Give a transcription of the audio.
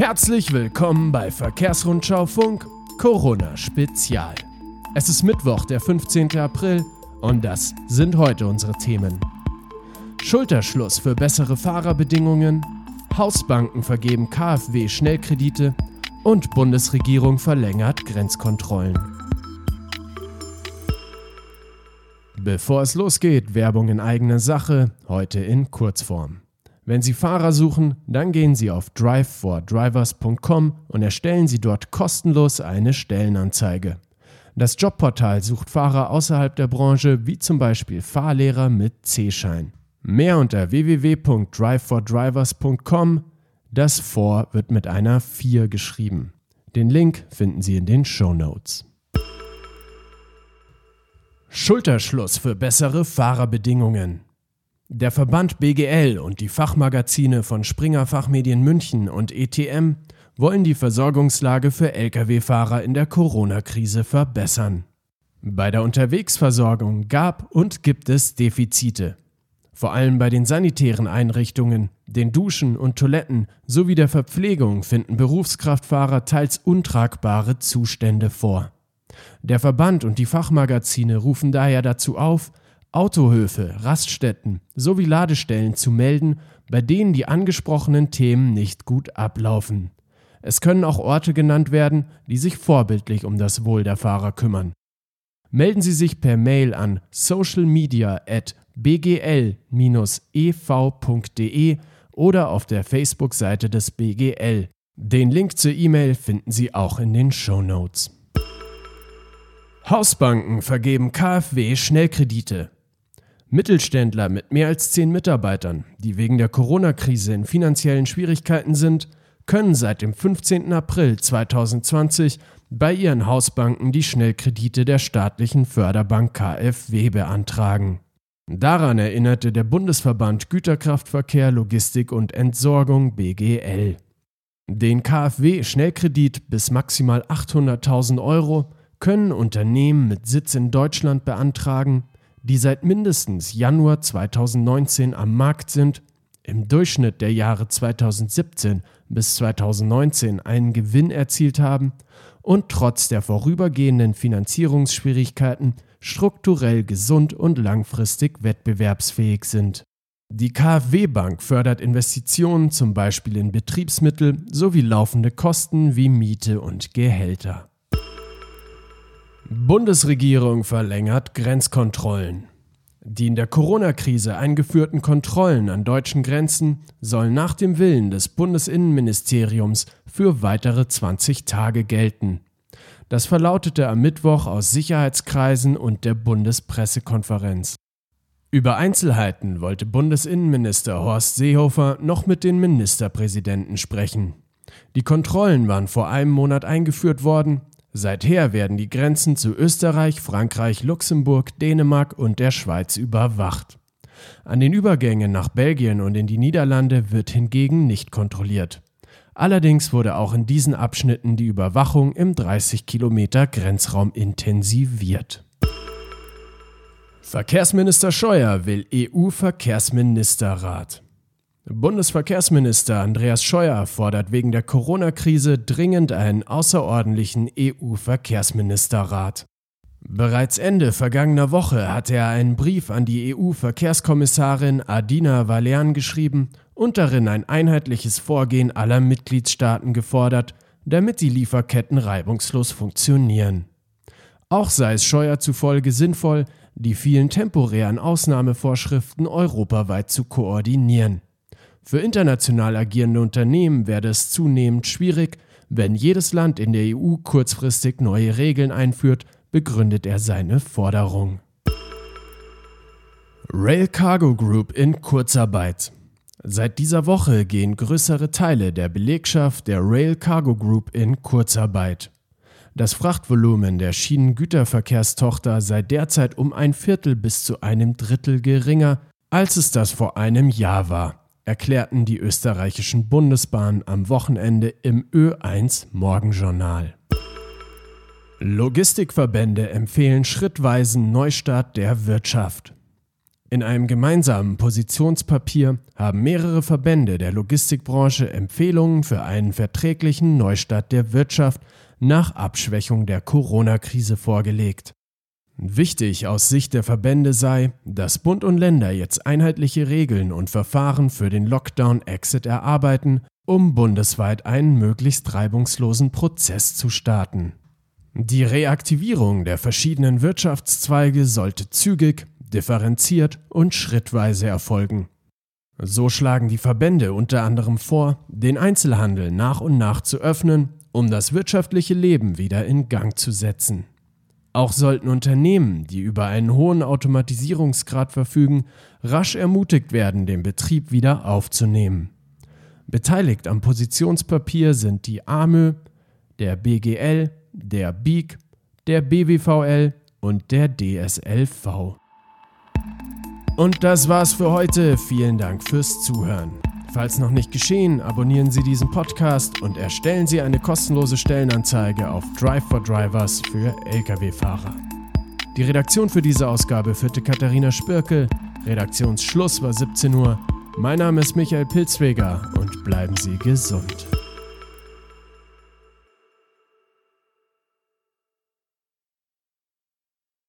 Herzlich willkommen bei Verkehrsrundschau Funk Corona Spezial. Es ist Mittwoch, der 15. April und das sind heute unsere Themen. Schulterschluss für bessere Fahrerbedingungen, Hausbanken vergeben KfW Schnellkredite und Bundesregierung verlängert Grenzkontrollen. Bevor es losgeht, Werbung in eigener Sache, heute in Kurzform. Wenn Sie Fahrer suchen, dann gehen Sie auf drivefordrivers.com und erstellen Sie dort kostenlos eine Stellenanzeige. Das Jobportal sucht Fahrer außerhalb der Branche, wie zum Beispiel Fahrlehrer mit C-Schein. Mehr unter www.drivefordrivers.com. Das vor wird mit einer 4 geschrieben. Den Link finden Sie in den Show Notes. Schulterschluss für bessere Fahrerbedingungen. Der Verband BGL und die Fachmagazine von Springer Fachmedien München und ETM wollen die Versorgungslage für Lkw-Fahrer in der Corona-Krise verbessern. Bei der Unterwegsversorgung gab und gibt es Defizite. Vor allem bei den sanitären Einrichtungen, den Duschen und Toiletten sowie der Verpflegung finden Berufskraftfahrer teils untragbare Zustände vor. Der Verband und die Fachmagazine rufen daher dazu auf, Autohöfe, Raststätten sowie Ladestellen zu melden, bei denen die angesprochenen Themen nicht gut ablaufen. Es können auch Orte genannt werden, die sich vorbildlich um das Wohl der Fahrer kümmern. Melden Sie sich per Mail an socialmedia@bgl-ev.de oder auf der Facebook-Seite des BGL. Den Link zur E-Mail finden Sie auch in den Show Notes. Hausbanken vergeben KfW Schnellkredite. Mittelständler mit mehr als zehn Mitarbeitern, die wegen der Corona-Krise in finanziellen Schwierigkeiten sind, können seit dem 15. April 2020 bei ihren Hausbanken die Schnellkredite der staatlichen Förderbank KfW beantragen. Daran erinnerte der Bundesverband Güterkraftverkehr, Logistik und Entsorgung BGL. Den KfW-Schnellkredit bis maximal 800.000 Euro können Unternehmen mit Sitz in Deutschland beantragen, die seit mindestens Januar 2019 am Markt sind, im Durchschnitt der Jahre 2017 bis 2019 einen Gewinn erzielt haben und trotz der vorübergehenden Finanzierungsschwierigkeiten strukturell gesund und langfristig wettbewerbsfähig sind. Die KfW Bank fördert Investitionen zum Beispiel in Betriebsmittel sowie laufende Kosten wie Miete und Gehälter. Bundesregierung verlängert Grenzkontrollen. Die in der Corona-Krise eingeführten Kontrollen an deutschen Grenzen sollen nach dem Willen des Bundesinnenministeriums für weitere 20 Tage gelten. Das verlautete am Mittwoch aus Sicherheitskreisen und der Bundespressekonferenz. Über Einzelheiten wollte Bundesinnenminister Horst Seehofer noch mit den Ministerpräsidenten sprechen. Die Kontrollen waren vor einem Monat eingeführt worden, Seither werden die Grenzen zu Österreich, Frankreich, Luxemburg, Dänemark und der Schweiz überwacht. An den Übergängen nach Belgien und in die Niederlande wird hingegen nicht kontrolliert. Allerdings wurde auch in diesen Abschnitten die Überwachung im 30 Kilometer Grenzraum intensiviert. Verkehrsminister Scheuer will EU-Verkehrsministerrat. Bundesverkehrsminister Andreas Scheuer fordert wegen der Corona-Krise dringend einen außerordentlichen EU-Verkehrsministerrat. Bereits Ende vergangener Woche hatte er einen Brief an die EU-Verkehrskommissarin Adina Valern geschrieben und darin ein einheitliches Vorgehen aller Mitgliedstaaten gefordert, damit die Lieferketten reibungslos funktionieren. Auch sei es Scheuer zufolge sinnvoll, die vielen temporären Ausnahmevorschriften europaweit zu koordinieren. Für international agierende Unternehmen werde es zunehmend schwierig, wenn jedes Land in der EU kurzfristig neue Regeln einführt, begründet er seine Forderung. Rail Cargo Group in Kurzarbeit. Seit dieser Woche gehen größere Teile der Belegschaft der Rail Cargo Group in Kurzarbeit. Das Frachtvolumen der Schienengüterverkehrstochter sei derzeit um ein Viertel bis zu einem Drittel geringer, als es das vor einem Jahr war erklärten die österreichischen Bundesbahnen am Wochenende im Ö1 Morgenjournal. Logistikverbände empfehlen schrittweisen Neustart der Wirtschaft. In einem gemeinsamen Positionspapier haben mehrere Verbände der Logistikbranche Empfehlungen für einen verträglichen Neustart der Wirtschaft nach Abschwächung der Corona-Krise vorgelegt. Wichtig aus Sicht der Verbände sei, dass Bund und Länder jetzt einheitliche Regeln und Verfahren für den Lockdown-Exit erarbeiten, um bundesweit einen möglichst reibungslosen Prozess zu starten. Die Reaktivierung der verschiedenen Wirtschaftszweige sollte zügig, differenziert und schrittweise erfolgen. So schlagen die Verbände unter anderem vor, den Einzelhandel nach und nach zu öffnen, um das wirtschaftliche Leben wieder in Gang zu setzen. Auch sollten Unternehmen, die über einen hohen Automatisierungsgrad verfügen, rasch ermutigt werden, den Betrieb wieder aufzunehmen. Beteiligt am Positionspapier sind die AMÖ, der BGL, der BIG, der BWVL und der DSLV. Und das war's für heute. Vielen Dank fürs Zuhören. Falls noch nicht geschehen, abonnieren Sie diesen Podcast und erstellen Sie eine kostenlose Stellenanzeige auf Drive for Drivers für Lkw-Fahrer. Die Redaktion für diese Ausgabe führte Katharina Spirkel. Redaktionsschluss war 17 Uhr. Mein Name ist Michael Pilzweger und bleiben Sie gesund.